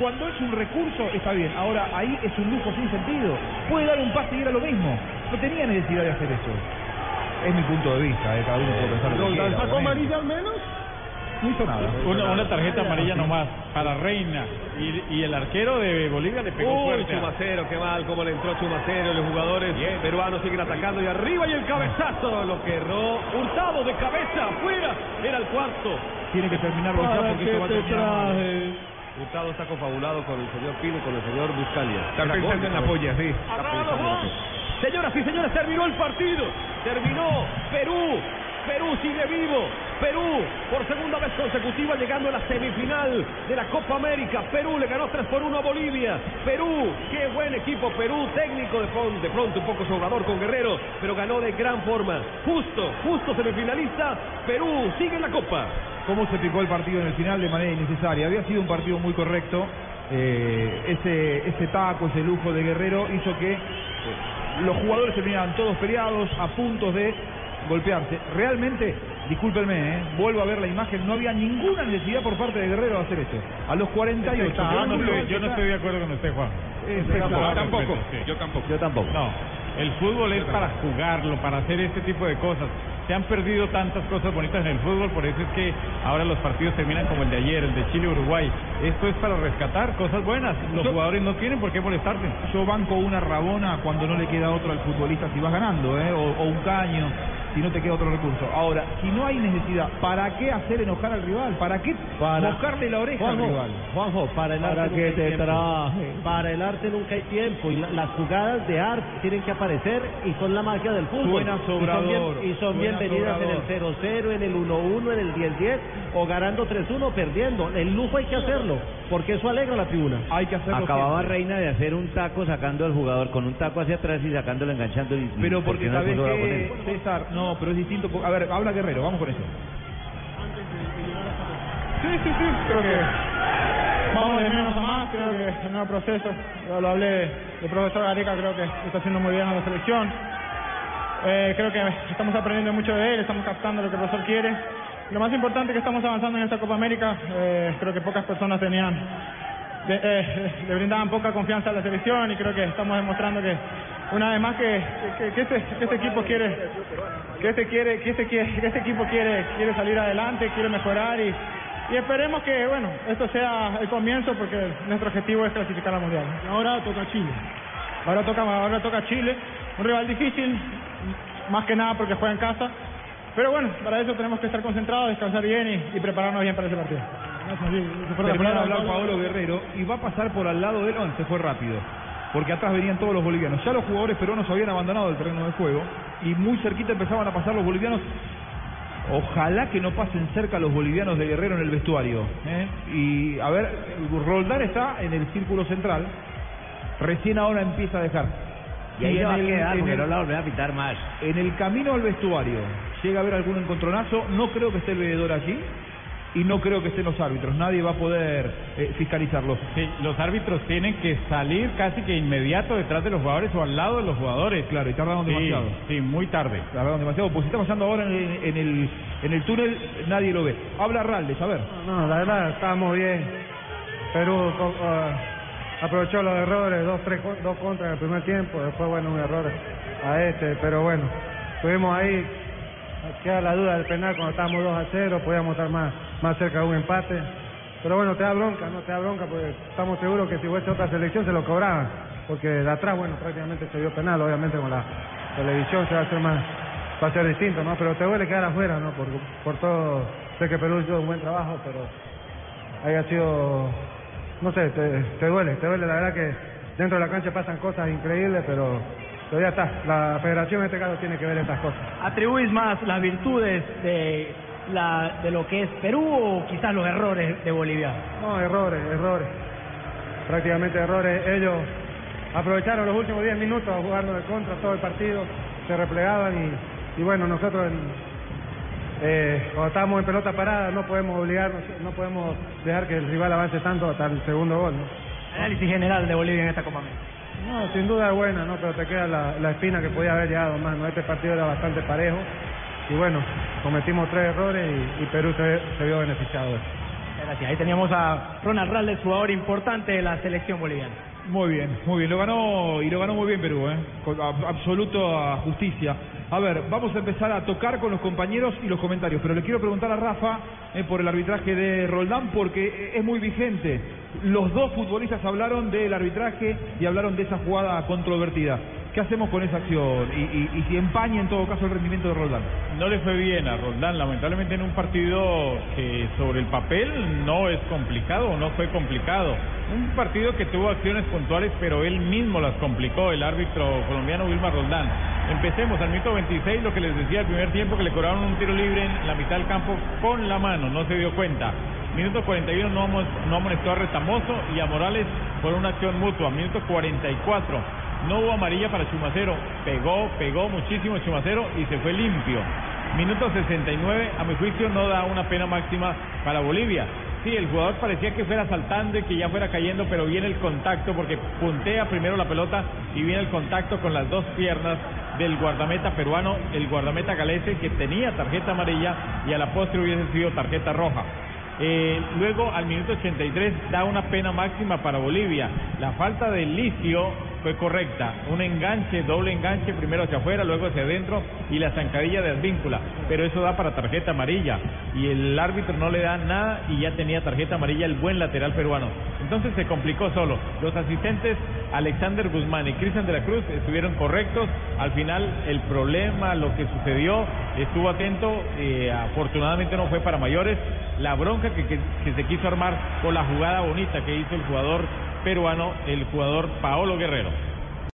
cuando es un recurso está bien. Ahora ahí es un lujo sin sentido. Puede dar un pase y era lo mismo. No tenía necesidad de hacer eso. Es mi punto de vista, eh, cada uno puede pensar lo que quiera, ¿Sacó amarilla al menos? No hizo nada. Una, una tarjeta amarilla nomás para Reina. Y, y el arquero de Bolivia le pegó Uy, fuerte. a- Chumacero, qué mal, cómo le entró Chumacero. Los jugadores peruanos siguen atacando y arriba y el cabezazo. Lo que erró Hurtado de cabeza, afuera. Era el cuarto. Tiene que terminarlo ya ¿Para porque qué esto va a terminar? Hurtado está confabulado con el señor Pino y con el señor Buscalia. Está pensando en la polla, sí. Señoras y señores, terminó el partido. Terminó Perú. Perú sigue vivo. Perú por segunda vez consecutiva llegando a la semifinal de la Copa América. Perú le ganó 3 por 1 a Bolivia. Perú, qué buen equipo. Perú técnico de, pron- de pronto un poco sobrador con Guerrero, pero ganó de gran forma. Justo, justo semifinalista. Perú sigue en la Copa. Cómo se picó el partido en el final de manera innecesaria. Había sido un partido muy correcto. Eh, ese, ese taco, ese lujo de Guerrero hizo que eh, los jugadores terminaran todos peleados, a puntos de golpearse. Realmente, discúlpenme, eh, vuelvo a ver la imagen, no había ninguna necesidad por parte de Guerrero de hacer eso. A los 48. Yo no, estoy, yo no estoy de acuerdo con usted, Juan. Tampoco. Yo tampoco. Yo tampoco. No, el fútbol es para jugarlo, para hacer este tipo de cosas. Se han perdido tantas cosas bonitas en el fútbol, por eso es que ahora los partidos terminan como el de ayer, el de Chile-Uruguay. Esto es para rescatar cosas buenas. Los Yo- jugadores no tienen por qué molestarse. Yo banco una rabona cuando no le queda otro al futbolista si vas ganando, ¿eh? o, o un caño si no te queda otro recurso. Ahora, si no hay necesidad, ¿para qué hacer enojar al rival? ¿Para qué Para- mojarle la oreja Juanjo, al rival? Juanjo, para el ¿Para arte nunca hay te tiempo. traje? Para el arte nunca hay tiempo y la- las jugadas de arte tienen que aparecer y son la magia del fútbol. Suena Y son sobrador, bien- Y son, bienvenidas en el 0-0, en el 1-1, en el 10-10 o ganando 3-1 perdiendo. El lujo hay que hacerlo porque eso alegra a la tribuna. Hay que hacerlo Acababa siempre. Reina de hacer un taco sacando al jugador con un taco hacia atrás y sacándolo, enganchando. Y, Pero ¿por porque qué no sabes que? César, no, pero es distinto. A ver, habla Guerrero, vamos con eso. Sí, sí, sí, creo que vamos de menos a más, creo que es el nuevo proceso, yo lo hablé, el profesor Gareca creo que está haciendo muy bien a la selección, Eh, creo que estamos aprendiendo mucho de él, estamos captando lo que el profesor quiere, lo más importante es que estamos avanzando en esta Copa América, Eh, creo que pocas personas tenían, de- eh, le brindaban poca confianza a la selección y creo que estamos demostrando que una vez más que, que, que este, que este equipo quiere que este quiere que este quiere que este equipo quiere quiere salir adelante quiere mejorar y, y esperemos que bueno esto sea el comienzo porque nuestro objetivo es clasificar al mundial. Ahora toca Chile. Ahora toca ahora toca Chile un rival difícil más que nada porque juega en casa pero bueno para eso tenemos que estar concentrados descansar bien y, y prepararnos bien para ese partido Termina de hablar Paolo Guerrero y va a pasar por al lado de él, no, se fue rápido. Porque atrás venían todos los bolivianos. Ya los jugadores peruanos habían abandonado el terreno de juego y muy cerquita empezaban a pasar los bolivianos. Ojalá que no pasen cerca los bolivianos de Guerrero en el vestuario. ¿eh? Y a ver, Roldán está en el círculo central. Recién ahora empieza a dejar. Y ahí va a el- quedar, porque el- no la volverá a pitar más. en el camino al vestuario llega a haber algún encontronazo, no creo que esté el veedor allí y no creo que estén los árbitros, nadie va a poder eh, fiscalizarlos. Sí, los árbitros tienen que salir casi que inmediato detrás de los jugadores o al lado de los jugadores. Claro, y tardaron Sí, demasiado. Sí, muy tarde. Tardaron demasiado, pues si está pasando ahora en el, en el, en el túnel, nadie lo ve. Habla Raldes, a ver. No, la verdad, estábamos bien. Perú ah, aprovechó los errores, dos, tres, dos contras en el primer tiempo, después, bueno, un error a este, pero bueno, estuvimos ahí, queda la duda del penal cuando estábamos 2 a 0, podíamos estar más, más cerca de un empate, pero bueno, te da bronca, no te da bronca, porque estamos seguros que si fuese otra selección se lo cobraban, porque de atrás, bueno, prácticamente se dio penal, obviamente con la televisión se va a hacer más, va a ser distinto, ¿no? Pero te duele quedar afuera, ¿no? Por, por todo, sé que Perú hizo un buen trabajo, pero haya sido, no sé, te, te duele, te duele, la verdad que dentro de la cancha pasan cosas increíbles, pero, pero ya está, la federación en este caso tiene que ver estas cosas. ¿Atribuís más las virtudes de, la, de lo que es Perú o quizás los errores de Bolivia? No, errores, errores, prácticamente errores, ellos aprovecharon los últimos 10 minutos a jugarnos de contra todo el partido, se replegaban y, y bueno, nosotros en- eh, cuando estamos en pelota parada no podemos obligarnos, no podemos dejar que el rival avance tanto hasta el segundo gol, ¿no? Análisis general de Bolivia en esta Copa América. No, sin duda es buena, ¿no? Pero te queda la, la espina que podía haber llegado más, ¿no? Este partido era bastante parejo y bueno, cometimos tres errores y, Perú se, se vio beneficiado. Gracias. Ahí teníamos a Ronald Raldes, jugador importante de la selección boliviana. Muy bien, muy bien. Lo ganó y lo ganó muy bien Perú, ¿eh? con ab- absoluta justicia. A ver, vamos a empezar a tocar con los compañeros y los comentarios, pero le quiero preguntar a Rafa eh, por el arbitraje de Roldán porque es muy vigente. Los dos futbolistas hablaron del arbitraje y hablaron de esa jugada controvertida. ¿Qué hacemos con esa acción? Y, si empaña en todo caso el rendimiento de Roldán. No le fue bien a Roldán, lamentablemente en un partido que sobre el papel no es complicado, no fue complicado. Un partido que tuvo acciones puntuales, pero él mismo las complicó, el árbitro colombiano Wilmar Roldán. Empecemos al minuto 26, lo que les decía al primer tiempo, que le cobraron un tiro libre en la mitad del campo con la mano, no se dio cuenta. Minuto 41 no, no amonestó a Retamoso y a Morales por una acción mutua. Minuto 44 no hubo amarilla para Chumacero. Pegó, pegó muchísimo Chumacero y se fue limpio. Minuto 69, a mi juicio, no da una pena máxima para Bolivia. Sí, el jugador parecía que fuera saltando y que ya fuera cayendo, pero viene el contacto porque puntea primero la pelota y viene el contacto con las dos piernas del guardameta peruano, el guardameta galese que tenía tarjeta amarilla y a la postre hubiese sido tarjeta roja. Eh, luego, al minuto 83, da una pena máxima para Bolivia. La falta de Licio fue correcta. Un enganche, doble enganche, primero hacia afuera, luego hacia adentro y la zancadilla de Advíncula. Pero eso da para tarjeta amarilla. Y el árbitro no le da nada y ya tenía tarjeta amarilla el buen lateral peruano. Entonces se complicó solo. Los asistentes Alexander Guzmán y Cristian de la Cruz estuvieron correctos. Al final, el problema, lo que sucedió, estuvo atento. eh, afortunadamente no fue para mayores. La bronca que, que- que se quiso armar con la jugada bonita que hizo el jugador peruano, el jugador Paolo Guerrero.